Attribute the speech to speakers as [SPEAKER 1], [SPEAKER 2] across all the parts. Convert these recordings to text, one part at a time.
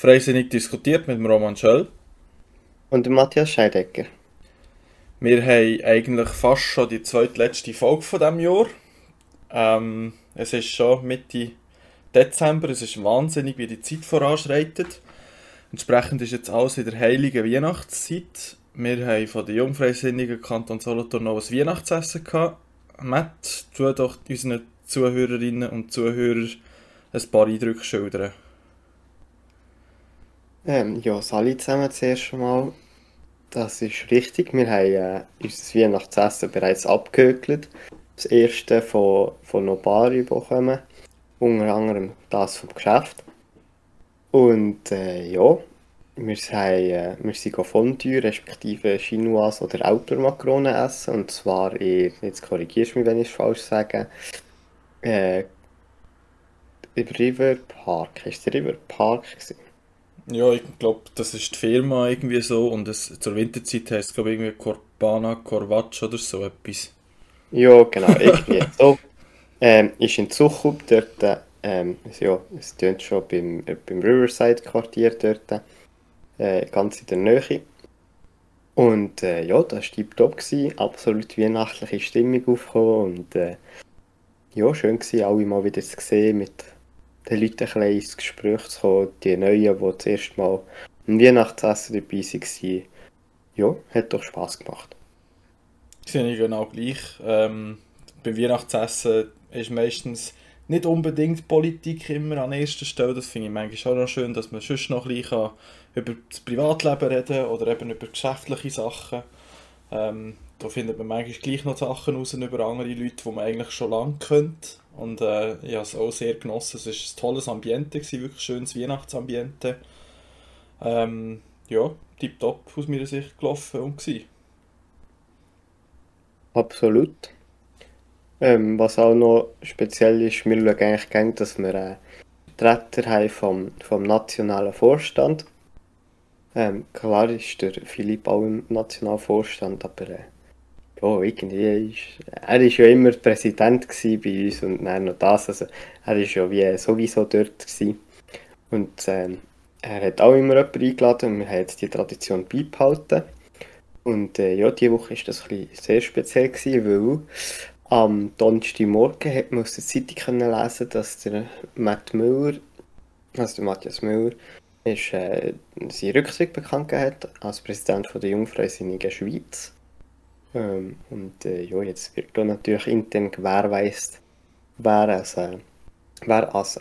[SPEAKER 1] Freisinnig diskutiert mit dem Roman Schöll.
[SPEAKER 2] Und dem Matthias Scheidecker.
[SPEAKER 1] Wir haben eigentlich fast schon die zweitletzte Folge von diesem Jahr. Ähm, es ist schon Mitte Dezember, es ist wahnsinnig, wie die Zeit voranschreitet. Entsprechend ist jetzt alles in der heiligen Weihnachtszeit. Wir haben von den Jungfreisinnigen Kanton Solothurn noch ein Weihnachtsessen gehabt. Matt, tu doch unseren Zuhörerinnen und Zuhörern ein paar Eindrücke schildern.
[SPEAKER 2] Ähm, ja, Sali zusammen zuerst einmal. Das ist richtig. Wir haben äh, unser Weihnachtsessen bereits abgehökelt. Das erste von, von paar bekommen. Unter anderem das vom Geschäft. Und äh, ja, wir, haben, äh, wir sind Fondue, respektive Chinoise oder Outdoor-Makronen essen. Und zwar in, jetzt korrigierst du mich, wenn ich es falsch sage, äh, River Park. Ist der River Park gewesen?
[SPEAKER 1] Ja, ich glaube, das ist die Firma irgendwie so und es, zur Winterzeit heißt es glaube ich irgendwie Corbana Corvaccio oder so etwas.
[SPEAKER 2] Ja, genau, irgendwie so. Ähm, ist in Zuchub dort, ähm, ja, es tönt schon beim, beim Riverside-Quartier dort, äh, ganz in der Nähe. Und äh, ja, das war top, gewesen, absolut weihnachtliche Stimmung aufgekommen und äh, ja, schön gewesen, alle mal wieder zu sehen mit den Leuten ein bisschen ins Gespräch zu kommen, die Neuen, die das erste Mal am Weihnachtsessen dabei waren, ja, hat doch Spass gemacht.
[SPEAKER 1] Sehe ich genau gleich. Ähm, beim Weihnachtsessen ist meistens nicht unbedingt Politik immer an erster Stelle. Das finde ich manchmal auch noch schön, dass man sonst noch ein bisschen über das Privatleben reden oder eben über geschäftliche Sachen. Ähm, da findet man manchmal gleich noch Sachen raus über andere Leute, die man eigentlich schon lange kennt. Und äh, ich habe es auch sehr genossen. Es war ein tolles Ambiente, gewesen, wirklich schönes Weihnachtsambiente. Ähm, ja, tiptop aus meiner Sicht gelaufen und gewesen.
[SPEAKER 2] Absolut. Ähm, was auch noch speziell ist, wir schauen eigentlich gerne, dass wir einen Vertreter haben vom, vom nationalen Vorstand. Ähm, klar ist der Philipp auch im Nationalvorstand, aber äh, ja, irgendwie ist, er ist ja immer Präsident bei uns und dann noch das, also er ist ja wie sowieso dort gewesen. Und ähm, er hat auch immer jemanden eingeladen und wir haben jetzt die Tradition beibehalten. Und äh, ja, diese Woche war das ein sehr speziell, gewesen, weil am Donnerstagmorgen hat man aus der Zeitung können lesen, dass der Matt Müller, also der Matthias Müller, ist, äh, seinen Rücktritt bekannt hat als Präsident von der Jungfreisinnigen Schweiz. Ähm, und äh, ja, jetzt wird da natürlich intern gewährleistet, wer als, äh, wer als,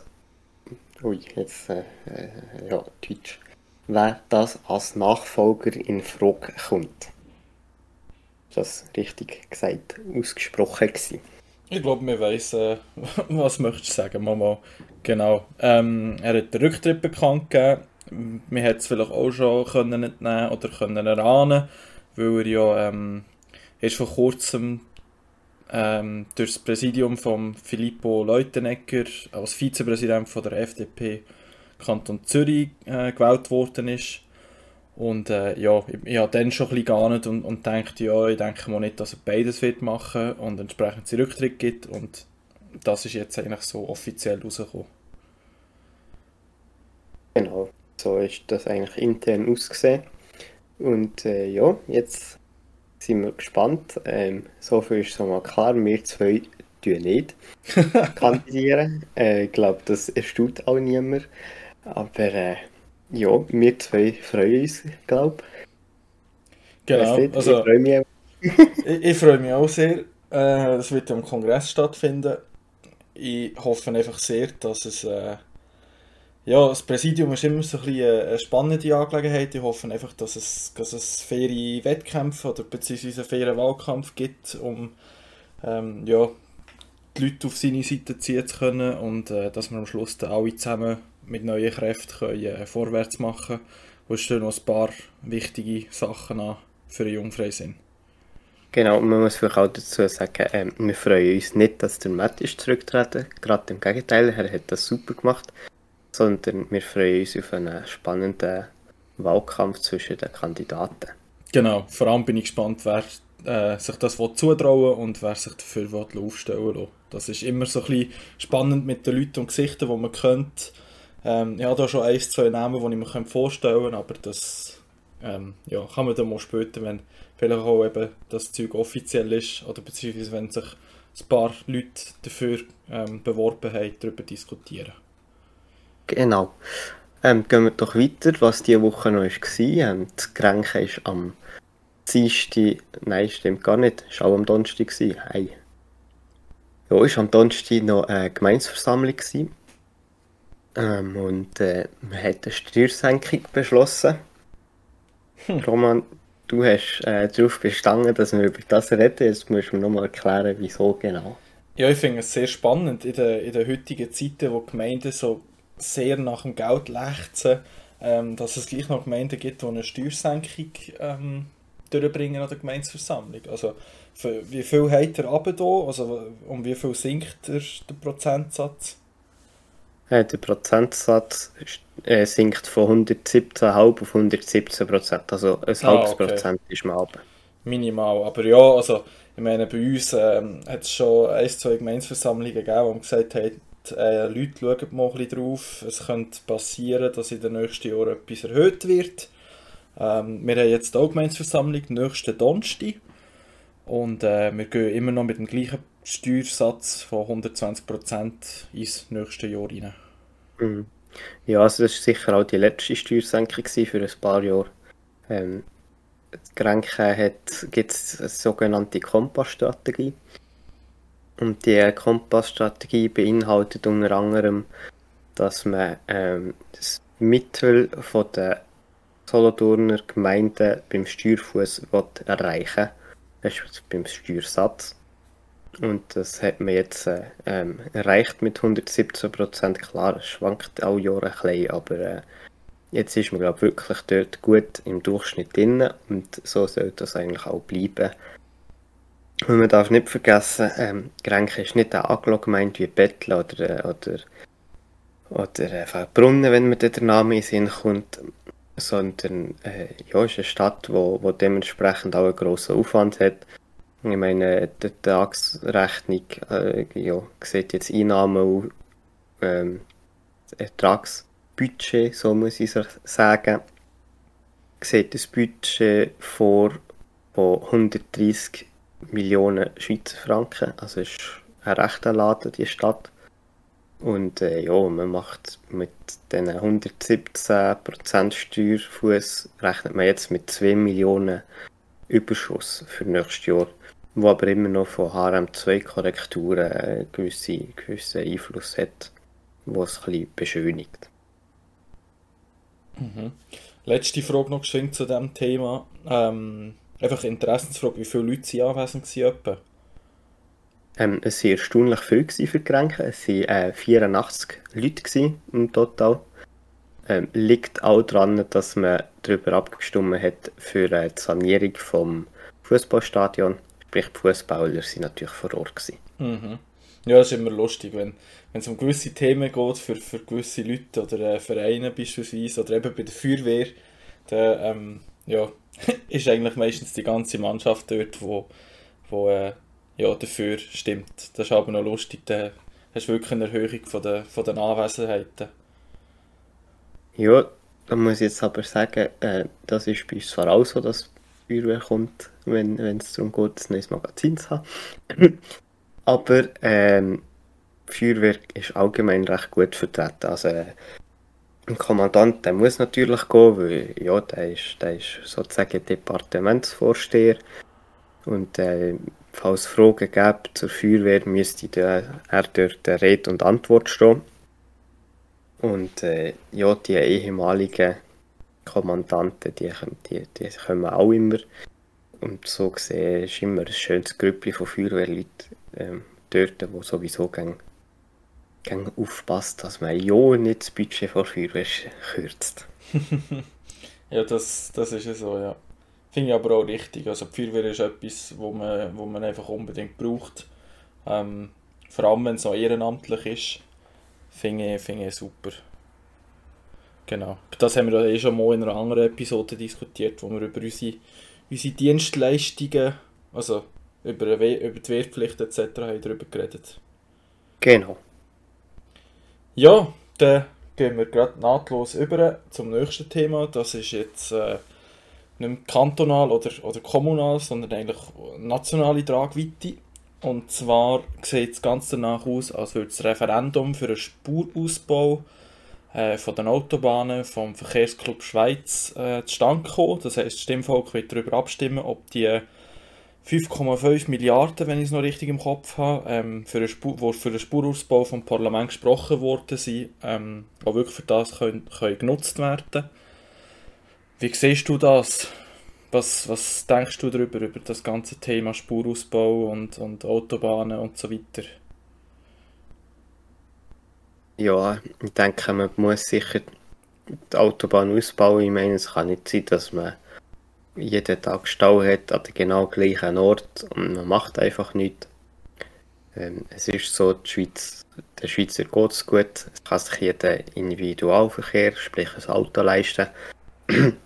[SPEAKER 2] ui, jetzt, äh, äh, ja, Deutsch, wer das als Nachfolger in Frage kommt. Ist das richtig gesagt, ausgesprochen gewesen?
[SPEAKER 1] Ich glaube, wir wissen, äh, was möchtest du sagen, Mama? Genau. Ähm, er hat den Rücktritt bekannt gegeben. Wir hätten es vielleicht auch schon können entnehmen oder können erahnen, weil er ja ähm, ist vor kurzem ähm, durch das Präsidium von Filippo Leutenegger als Vizepräsident von der FDP Kanton Zürich äh, gewählt worden ist. Und äh, ja, ich, ich habe dann schon ein bisschen geahnt und, und dachte, ja, ich denke mal nicht, dass er beides wird machen und entsprechend sie Rücktritt gibt. Und das ist jetzt eigentlich so offiziell rausgekommen.
[SPEAKER 2] Genau, so ist das eigentlich intern ausgesehen. Und äh, ja, jetzt sind wir gespannt. Ähm, so viel ist schon mal klar, wir zwei tun nicht kandidieren. äh, ich glaube, das erstaunt auch niemand. Aber äh, ja, wir zwei freuen uns, glaube ich.
[SPEAKER 1] Genau, also
[SPEAKER 2] ich freue mich.
[SPEAKER 1] ich, ich freue mich auch sehr. Äh, das wird am Kongress stattfinden. Ich hoffe einfach sehr, dass es äh, ja, das Präsidium ist immer so ein bisschen eine spannende Angelegenheit. Ich hoffe einfach, dass es, dass es faire Wettkämpfe oder beziehungsweise einen fairen Wahlkampf gibt, um ähm, ja, die Leute auf seine Seite ziehen zu können und äh, dass wir am Schluss dann alle zusammen mit neuen Kräften können, äh, vorwärts machen können. Und es stehen noch ein paar wichtige Sachen an für den Jungfreisinn.
[SPEAKER 2] Genau, man muss vielleicht auch dazu sagen, ähm, wir freuen uns nicht, dass der Matt ist zurücktreten. Gerade im Gegenteil, er hat das super gemacht sondern wir freuen uns auf einen spannenden Wahlkampf zwischen den Kandidaten.
[SPEAKER 1] Genau, vor allem bin ich gespannt, wer äh, sich das zutrauen und wer sich dafür aufstellen will. Das ist immer so ein bisschen spannend mit den Leuten und Gesichtern, die man kennt. Ähm, ich habe da schon ein, zwei Namen, die ich mir vorstellen kann, aber das ähm, ja, kann man dann mal später, wenn vielleicht auch eben das Zeug offiziell ist oder beziehungsweise wenn sich ein paar Leute dafür ähm, beworben haben, darüber diskutieren.
[SPEAKER 2] Genau. Ähm, gehen wir doch weiter, was diese Woche noch war. Ähm, das Grenke ist am Dienstag, nein, stimmt gar nicht, es war auch am Donnerstag. Hey. Ja, es war am Donnerstag noch eine Gemeinsversammlung. Ähm, und äh, man hat eine Steuersenkung beschlossen. Hm. Roman, du hast äh, darauf bestanden, dass wir über das reden. Jetzt musst du mir nochmal erklären, wieso genau.
[SPEAKER 1] Ja, ich finde es sehr spannend in den, in den heutigen Zeiten, wo Gemeinden so sehr nach dem Geld lechzen, ähm, dass es gleich noch Gemeinden gibt, die eine Steuersenkung ähm, durchbringen an der Gemeinsversammlung. Also für, wie viel hat er runter? Also um wie viel sinkt der, der Prozentsatz?
[SPEAKER 2] Ja, der Prozentsatz äh, sinkt von 117,5 auf 117 Prozent. Also ein ah, halbes okay. Prozent ist mal ab.
[SPEAKER 1] Minimal. Aber ja, also ich meine, bei uns ähm, hat es schon ein, zwei Gemeinsversammlungen gegeben, die gesagt haben, äh, Leute schauen mal ein drauf. Es könnte passieren, dass in den nächsten Jahren etwas erhöht wird. Ähm, wir haben jetzt auch Gemeinsversammlung, nächsten Donnerstag. Und äh, wir gehen immer noch mit dem gleichen Steuersatz von 120% ins nächste Jahr rein.
[SPEAKER 2] Mhm. Ja, also das war sicher auch die letzte Steuersenkung für ein paar Jahre. Ähm, Grenke gibt es eine sogenannte Kompassstrategie. Und die Kompassstrategie beinhaltet unter anderem, dass man ähm, das Mittel von der Solothurner Gemeinden beim Steuerfuß erreichen will, beim Steuersatz. Und das hat man jetzt äh, ähm, erreicht mit 117 Prozent. Klar, es schwankt alle Jahre ein bisschen, aber äh, jetzt ist man glaube wirklich dort gut im Durchschnitt drin und so sollte das eigentlich auch bleiben. Und man darf nicht vergessen, ähm, Grenke ist nicht eine Aglo gemeint wie Bettel oder, äh, oder, oder äh, Brunnen, wenn man der Name in Sinn kommt, sondern äh, ja, ist eine Stadt, wo, wo dementsprechend auch einen grossen Aufwand hat. Ich meine, die Ertragsrechnung äh, ja, sieht jetzt Einnahmen ähm, Ertragsbudget, so muss ich sagen, sieht das Budget vor von 130 Millionen Schweizer Franken. Also ist ein rechter Laden, die Stadt. Und äh, ja, man macht mit diesen 117% Steuerfuß rechnet man jetzt mit 2 Millionen Überschuss für nächstes Jahr wo aber immer noch von HRM2-Korrekturen äh, gewisse, gewissen Einfluss hat, was es ein beschönigt.
[SPEAKER 1] Mhm. Letzte Frage noch zu diesem Thema. Ähm, einfach Interessensfrage, wie viele Leute sind anwesend waren?
[SPEAKER 2] Ähm, es waren erstaunlich viele für die Getränke. Es waren äh, 84 Leute im Total. Ähm, liegt auch daran, dass man darüber abgestimmt hat für äh, die Sanierung des Fußballstadions Sprich, die Fußballer sind natürlich vor Ort. Gewesen.
[SPEAKER 1] Mhm. Ja, das ist immer lustig, wenn, wenn es um gewisse Themen geht, für, für gewisse Leute oder äh, Vereine beispielsweise, oder eben bei der Feuerwehr, dann ähm, ja, ist eigentlich meistens die ganze Mannschaft dort, wo, wo äh, ja, dafür stimmt. Das ist aber noch lustig, da hast du wirklich eine Erhöhung von der, von den Anwesenheiten.
[SPEAKER 2] Ja, da muss ich jetzt aber sagen, äh, das ist bei uns zwar auch so, dass Feuerwehr kommt, wenn es darum geht, ein neues Magazin zu haben. Aber ähm, Feuerwehr ist allgemein recht gut vertreten. Also, äh, ein Kommandant der muss natürlich gehen, weil ja, der ist, der ist sozusagen Departementsvorsteher. Und äh, falls es Fragen gibt zur Feuerwehr, müsste der, er dort Rede und Antwort stehen. Und äh, ja, die ehemaligen Kommandanten, die, die, die kommen auch immer. Und so gesehen ist immer ein schönes Grüppchen von Feuerwehrleuten ähm, dort, wo sowieso gang, gang aufpasst, dass man ja nicht das Budget von Feuerwehr kürzt.
[SPEAKER 1] ja, das, das ist ja so, ja. Finde ich aber auch richtig. Also die Feuerwehr ist etwas, wo man, wo man einfach unbedingt braucht. Ähm, vor allem, wenn es auch ehrenamtlich ist, finde ich, find ich super. Genau. Das haben wir eh schon mal in einer anderen Episode diskutiert, wo wir über unsere, unsere Dienstleistungen, also über, über die Wehrpflicht etc. haben darüber geredet.
[SPEAKER 2] Genau.
[SPEAKER 1] Ja, dann gehen wir gerade nahtlos über zum nächsten Thema. Das ist jetzt äh, nicht kantonal oder, oder kommunal, sondern eigentlich nationale Tragweite. Und zwar sieht es ganz danach aus, als würde das Referendum für einen Spurausbau äh, von den Autobahnen vom Verkehrsclub Schweiz äh, zustande kommen. Das heisst, das Stimmvolk wird darüber abstimmen, ob die 5,5 Milliarden, wenn ich es noch richtig im Kopf habe, ähm, für, einen Spur, wo für den Spurausbau vom Parlament gesprochen worden sind, ähm, auch wirklich für das können, können genutzt werden. Wie siehst du das? Was, was denkst du darüber, über das ganze Thema Spurausbau und, und Autobahnen und so weiter?
[SPEAKER 2] Ja, ich denke, man muss sicher die Autobahn ausbauen. Ich meine, es kann nicht sein, dass man jeden Tag Stau hat an dem genau gleichen Ort und man macht einfach nichts. Ähm, es ist so, die Schweiz, der Schweizer geht es gut. Es kann sich jeder Individualverkehr, sprich ein Auto leisten.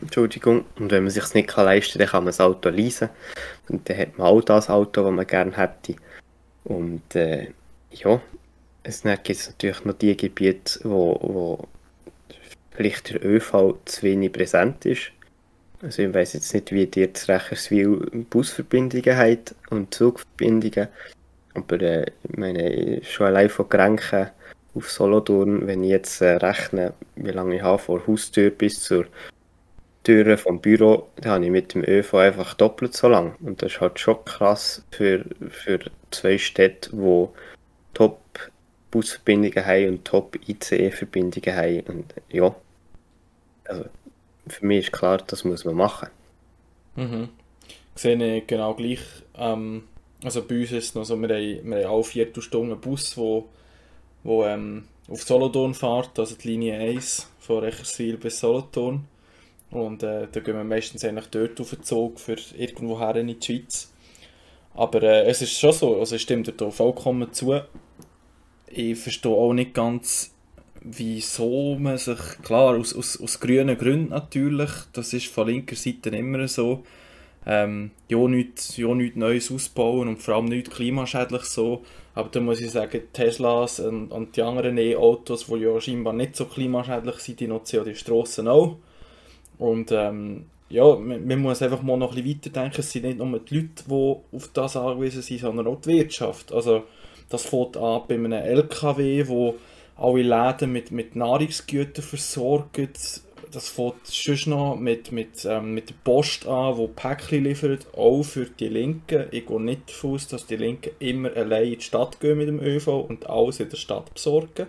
[SPEAKER 2] Entschuldigung. Und wenn man sich es nicht leisten kann, dann kann man das Auto leasen. Und dann hat man auch das Auto, das man gerne hätte. Und äh, ja, es gibt es natürlich noch die Gebiete, wo, wo vielleicht der ÖV zu wenig präsent ist. Also ich weiß jetzt nicht, wie die jetzt Recherswil Busverbindungen hat und Zugverbindungen. Aber äh, ich meine, schon allein von Grenken auf Solothurn, wenn ich jetzt äh, rechne, wie lange ich habe von Haustür bis zur Türe vom Büro, da habe ich mit dem ÖV einfach doppelt so lang. Und das ist halt schon krass für, für zwei Städte, die top Busverbindungen haben und top ICE-Verbindungen haben. Und ja, also für mich ist klar, das muss man machen.
[SPEAKER 1] Mhm. Ich sehe genau gleich. Ähm, also bei uns ist es noch so, wir haben, wir haben alle Viertelstunden einen Bus, wo, wo ähm, auf Solothurn fährt, also die Linie 1 von Recherswil bis Solothurn. Und äh, da gehen wir meistens eigentlich dort auf den Zug für irgendwo her in die Schweiz. Aber äh, es ist schon so, also ich stimme dir da vollkommen zu. Ich verstehe auch nicht ganz, wieso man sich, klar, aus, aus, aus grünen Gründen natürlich, das ist von linker Seite immer so, ähm, ja, nichts, ja, nichts Neues ausbauen und vor allem nichts klimaschädlich so. Aber da muss ich sagen, Teslas und, und die anderen E-Autos, die ja scheinbar nicht so klimaschädlich sind, die nutzen ja die Strassen auch. Und ähm, ja, man, man, muss einfach mal noch ein bisschen weiterdenken. Es sind nicht nur die Leute, die auf das angewiesen sind, sondern auch die Wirtschaft. Also das fängt an bei einem LKW, wo alle Läden mit, mit Nahrungsgütern versorgt. Das fängt sonst noch mit, mit, ähm, mit der Post an, die Päckchen liefert, auch für die Linken. Ich gehe nicht davon aus, dass die Linken immer allein in die Stadt gehen mit dem ÖV und alles in der Stadt besorgen.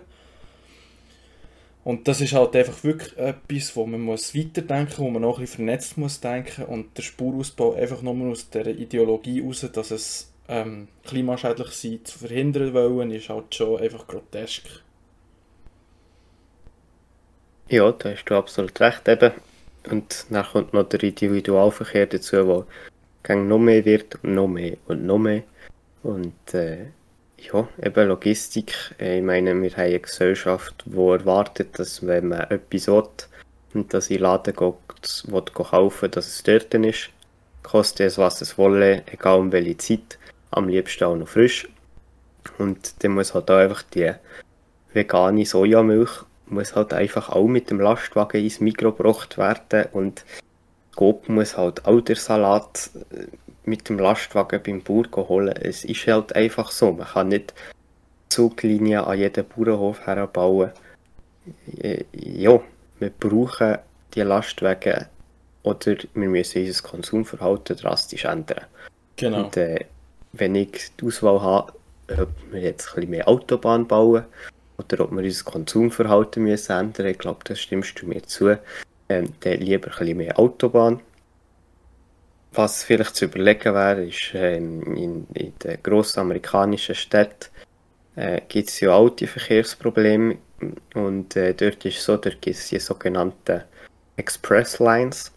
[SPEAKER 1] Und das ist halt einfach wirklich etwas, wo man muss weiterdenken wo man noch ein bisschen vernetzt muss denken und der Spurausbau einfach nur aus der Ideologie heraus, dass es ähm, klimaschädlich sei, zu verhindern wollen, ist halt schon einfach grotesk.
[SPEAKER 2] Ja, da hast du absolut recht eben. Und dann kommt noch der Individualverkehr dazu, der noch mehr wird und noch mehr und noch mehr. Und äh, ja, eben Logistik. Ich meine, wir haben eine Gesellschaft, die erwartet, dass wenn man etwas will und das in den Laden geht, will kaufen dass es dort ist. Kostet es, was es wolle, egal um welche Zeit. Am liebsten auch noch frisch. Und dann muss halt auch einfach die vegane Sojamilch muss halt einfach auch mit dem Lastwagen ins Mikro gebracht werden und Coop muss halt auch der Salat äh, mit dem Lastwagen beim Bauer holen. Es ist halt einfach so. Man kann nicht Zuglinien an jeden Bauernhof herbauen. Äh, ja, wir brauchen die Lastwagen oder wir müssen unser Konsumverhalten drastisch ändern. Genau. Und äh, wenn ich die Auswahl habe, ob wir jetzt ein bisschen mehr Autobahn bauen oder ob wir unser Konsumverhalten müssen ändern. Ich glaube, das stimmst du mir zu. Ähm, dann lieber ein bisschen mehr Autobahn. Was vielleicht zu überlegen wäre, ist, ähm, in, in den grossen amerikanischen Städten äh, gibt es ja die Verkehrsprobleme. Und äh, dort ist so, dort gibt es die sogenannten Express Lines,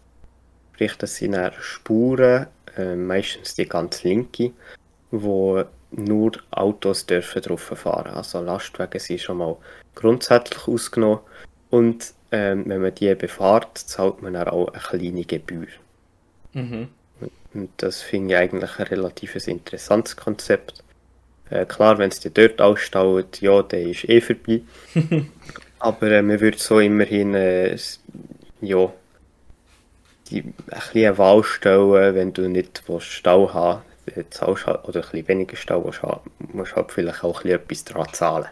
[SPEAKER 2] sprich das sind Spuren, äh, meistens die ganz linke, wo nur Autos dürfen drauf fahren. Also Lastwagen sind schon mal grundsätzlich ausgenommen und ähm, wenn man die befahrt, zahlt man auch eine kleine Gebühr. Mhm. Und das finde ich eigentlich ein relativ interessantes Konzept. Äh, klar, wenn es dir dort ausstaut, ja, der ist eh vorbei. Aber äh, man würde so immerhin, äh, ja, die, ein bisschen eine Wahl stellen, wenn du nicht Stau haben zahlst halt, oder ein bisschen weniger Stau willst haben, musst halt vielleicht auch ein etwas daran zahlen.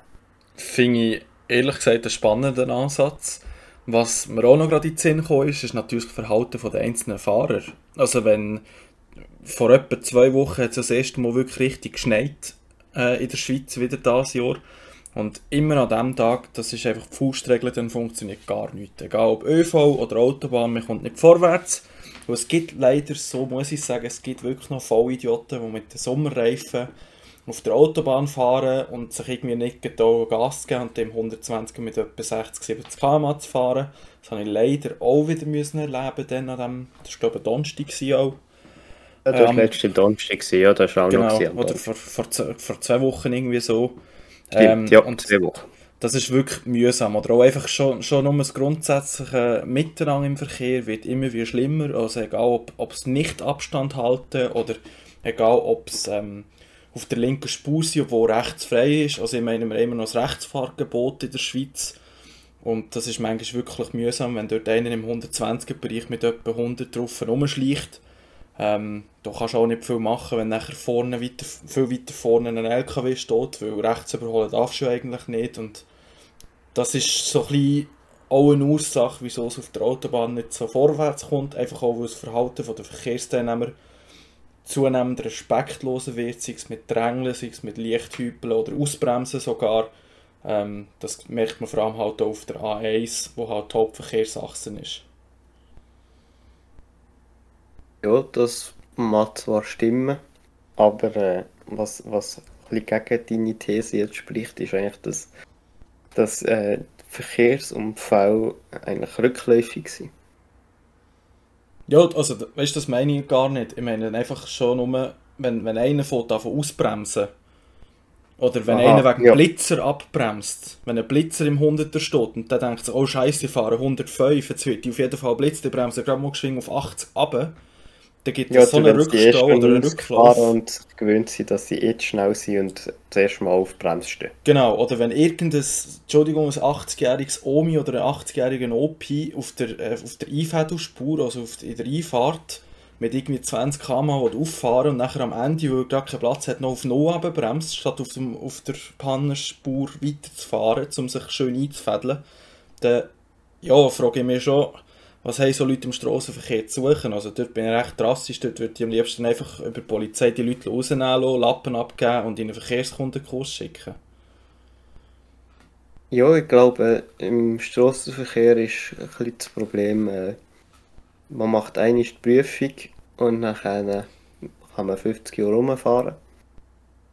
[SPEAKER 1] Finde ich ehrlich gesagt einen spannenden Ansatz. Was mir auch noch gerade in den Sinn gekommen ist, ist natürlich das Verhalten der einzelnen Fahrer. Also wenn vor etwa zwei Wochen hat es das erste Mal wirklich richtig geschneit äh, in der Schweiz wieder dieses Jahr. Und immer an diesem Tag, das ist einfach die Faustregel, dann funktioniert gar nichts. Egal ob ÖV oder Autobahn, man kommt nicht vorwärts. Und es gibt leider so, muss ich sagen, es gibt wirklich noch Vollidioten, die mit den Sommerreifen auf der Autobahn fahren und sich irgendwie nicht getrauen, Gas geben und dem 120 mit etwa 60, 70 km zu fahren. Das habe ich leider auch wieder müssen erleben dann an dem, das war glaube ich Donnerstag auch.
[SPEAKER 2] Ja, das war ähm, letzte Donnerstag, ja, das war auch
[SPEAKER 1] genau,
[SPEAKER 2] noch.
[SPEAKER 1] Oder vor, vor, vor zwei Wochen irgendwie so.
[SPEAKER 2] Stimmt, ähm, ja, und zwei Wochen.
[SPEAKER 1] Das ist wirklich mühsam. Oder auch einfach schon, schon nur das grundsätzliche Miteinander im Verkehr wird immer wieder schlimmer. Also egal, ob es nicht Abstand halten oder egal, ob es ähm, auf der linken Spur sind, wo rechts frei ist. Also ich meine, wir haben immer noch das Rechtsfahrgebot in der Schweiz. Und das ist manchmal wirklich mühsam, wenn dort einer im 120er-Bereich mit etwa 100 drauf rumschleicht. Ähm, da kannst auch nicht viel machen, wenn nachher vorne weiter, viel weiter vorne ein LKW steht, weil rechts überholen darfst du eigentlich nicht. Und das ist so ein bisschen auch eine Ursache, wieso es auf der Autobahn nicht so vorwärts kommt. Einfach auch, weil das Verhalten der Verkehrsteilnehmer zunehmend respektloser wird, sei es mit Drängeln, sei es mit Lichthüpeln oder Ausbremsen sogar. Ähm, das merkt man vor allem halt auch auf der A1, wo halt die Hauptverkehrsachse ist.
[SPEAKER 2] Ja, das mag zwar stimmen, aber äh, was, was ein gegen deine These jetzt spricht, ist eigentlich, dass, dass äh, Verkehrsunfälle eigentlich rückläufig sind.
[SPEAKER 1] Ja, also, weißt du, das meine ich gar nicht. Ich meine einfach schon nur, wenn, wenn einer von davon ausbremsen oder wenn Aha, einer wegen ja. Blitzer abbremst, wenn ein Blitzer im 100er steht und der denkt sich, oh scheiße, ich fahre 105, jetzt wird die auf jeden Fall blitzt, die bremsen gerade mal geschwingt auf 80 runter dann gibt es ja, so einen Rückstau oder einen Rücklauf.
[SPEAKER 2] Und gewöhnt sind, dass sie jetzt schnell sind und zuerst mal auf Bremse stehen.
[SPEAKER 1] Genau, oder wenn irgendein, Entschuldigung, ein 80-jähriges Omi oder ein 80-jähriger Opi auf der, äh, auf der Einfädelspur, also auf, in der Einfahrt, mit irgendwie 20 km auffahren und nachher am Ende, wo er gar keinen Platz hat, noch auf Null bremst, statt auf, dem, auf der Pannenspur weiterzufahren, um sich schön einzufädeln, dann ja, frage ich mich schon, was haben so Leute im Strassenverkehr zu suchen? Also dort bin ich recht drastisch, dort würde ich am liebsten einfach über die Polizei die Leute rausnehmen lassen, Lappen abgeben und in einen Verkehrskundenkurs schicken.
[SPEAKER 2] Ja, ich glaube, im Strassenverkehr ist ein bisschen das Problem, äh, man macht eine Prüfung und dann kann man 50 Jahre rumfahren.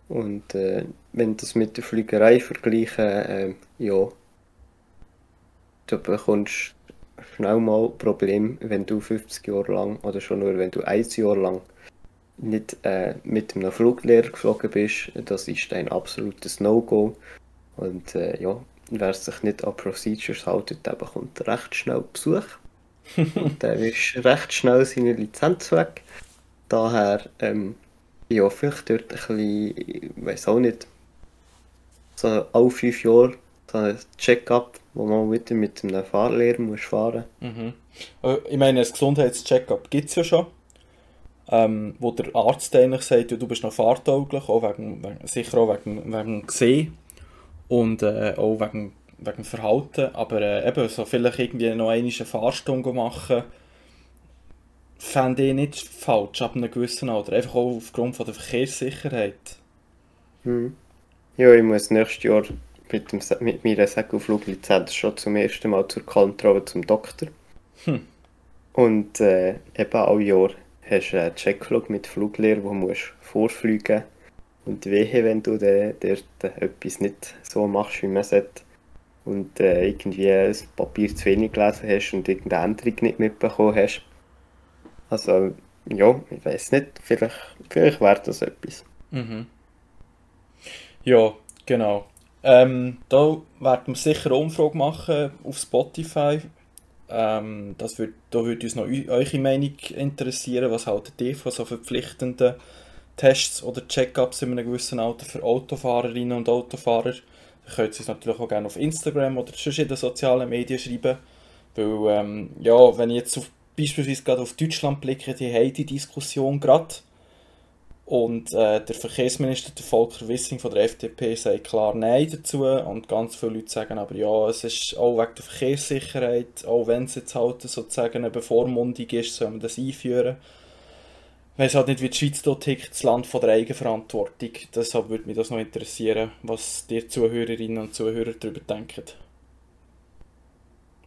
[SPEAKER 2] Und äh, wenn das mit der Fliegerei vergleichen, äh, ja, du bekommst schnell mal Problem, wenn du 50 Jahre lang oder schon nur wenn du ein Jahr lang nicht äh, mit einem Fluglehrer geflogen bist, das ist ein absolutes No-Go. Und äh, ja, wer sich nicht an Procedures hält, der bekommt recht schnell Besuch. und der ist recht schnell seine Lizenz weg. Daher, ähm, ja, vielleicht dort ein bisschen, ich weiß auch nicht, so alle fünf Jahre so ein Check-up, wo man wieder mit einem Fahrlehrer muss fahren
[SPEAKER 1] muss. Mhm. Äh, ich meine, ein Gesundheitscheck-up gibt es ja schon. Ähm, wo der Arzt eigentlich sagt, du bist noch fahrtauglich, auch wegen, wegen, sicher auch wegen, wegen Gesehen und äh, auch wegen, wegen Verhalten. Aber äh, eben, so vielleicht irgendwie noch eine Fahrstunde machen, fände ich nicht falsch ab einem gewissen Alter. Einfach auch aufgrund von der Verkehrssicherheit.
[SPEAKER 2] Hm. Ja, ich muss nächstes Jahr mit, dem, mit meiner Segelfluglizenz schon zum ersten Mal zur Kontrolle zum Doktor. Hm. Und äh, eben all Jahr hast du einen Checkflug mit Fluglehrer, wo du musst vorfliegen Und wehe, wenn du dort etwas nicht so machst, wie man sollte. Und äh, irgendwie ein Papier zu wenig gelesen hast und irgendeine Änderung nicht mitbekommen hast. Also, ja, ich weiß nicht, vielleicht, vielleicht wäre das etwas.
[SPEAKER 1] Mhm. Ja, genau. Ähm, da werden wir sicher eine Umfrage machen auf Spotify. Ähm, das würd, da würde uns noch eure Meinung interessieren. Was haltet ihr von so verpflichtenden Tests oder Check-ups in einem gewissen Alter für Autofahrerinnen und Autofahrer. Ihr könnt es natürlich auch gerne auf Instagram oder sonst in den sozialen Medien schreiben. Weil, ähm, ja, wenn ich jetzt auf, beispielsweise gerade auf Deutschland blicke, die haben die Diskussion gerade. Und äh, der Verkehrsminister, der Volker Wissing von der FDP, sagt klar Nein dazu. Und ganz viele Leute sagen aber ja, es ist auch wegen der Verkehrssicherheit, auch wenn es jetzt halt sozusagen eine Bevormundung ist, soll man das einführen. Ich weiß halt nicht, wie die Schweiz dort tickt, das Land von der Eigenverantwortung. Deshalb würde mich das noch interessieren, was die Zuhörerinnen und Zuhörer darüber denken.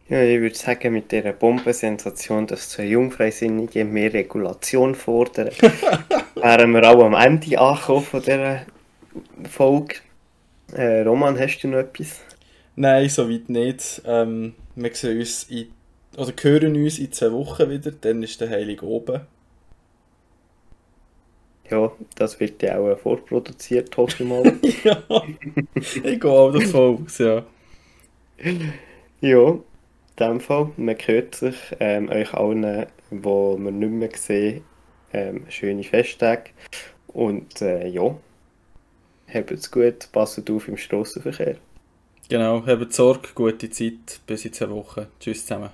[SPEAKER 2] Ja, ich würde sagen, mit dieser Bombensensation, dass zwei Jungfreisinnige mehr Regulation fordern, wären wir auch am Ende angekommen von dieser Folge. Äh, Roman, hast du noch etwas?
[SPEAKER 1] Nein, soweit nicht. Ähm, wir sehen uns in, oder hören uns in zwei Wochen wieder, dann ist der Heilig oben.
[SPEAKER 2] Ja, das wird ja auch vorproduziert, hoffe ich mal.
[SPEAKER 1] ja, ich gehe auch davon aus, ja.
[SPEAKER 2] Ja, dem Fall, man hört sich ähm, euch allen, die wir nicht mehr sehen, ähm, schöne Festtage. Und äh, ja, es gut, passt auf im Strassenverkehr.
[SPEAKER 1] Genau, habt Sorge, gute Zeit, bis in zwei Wochen. Tschüss zusammen.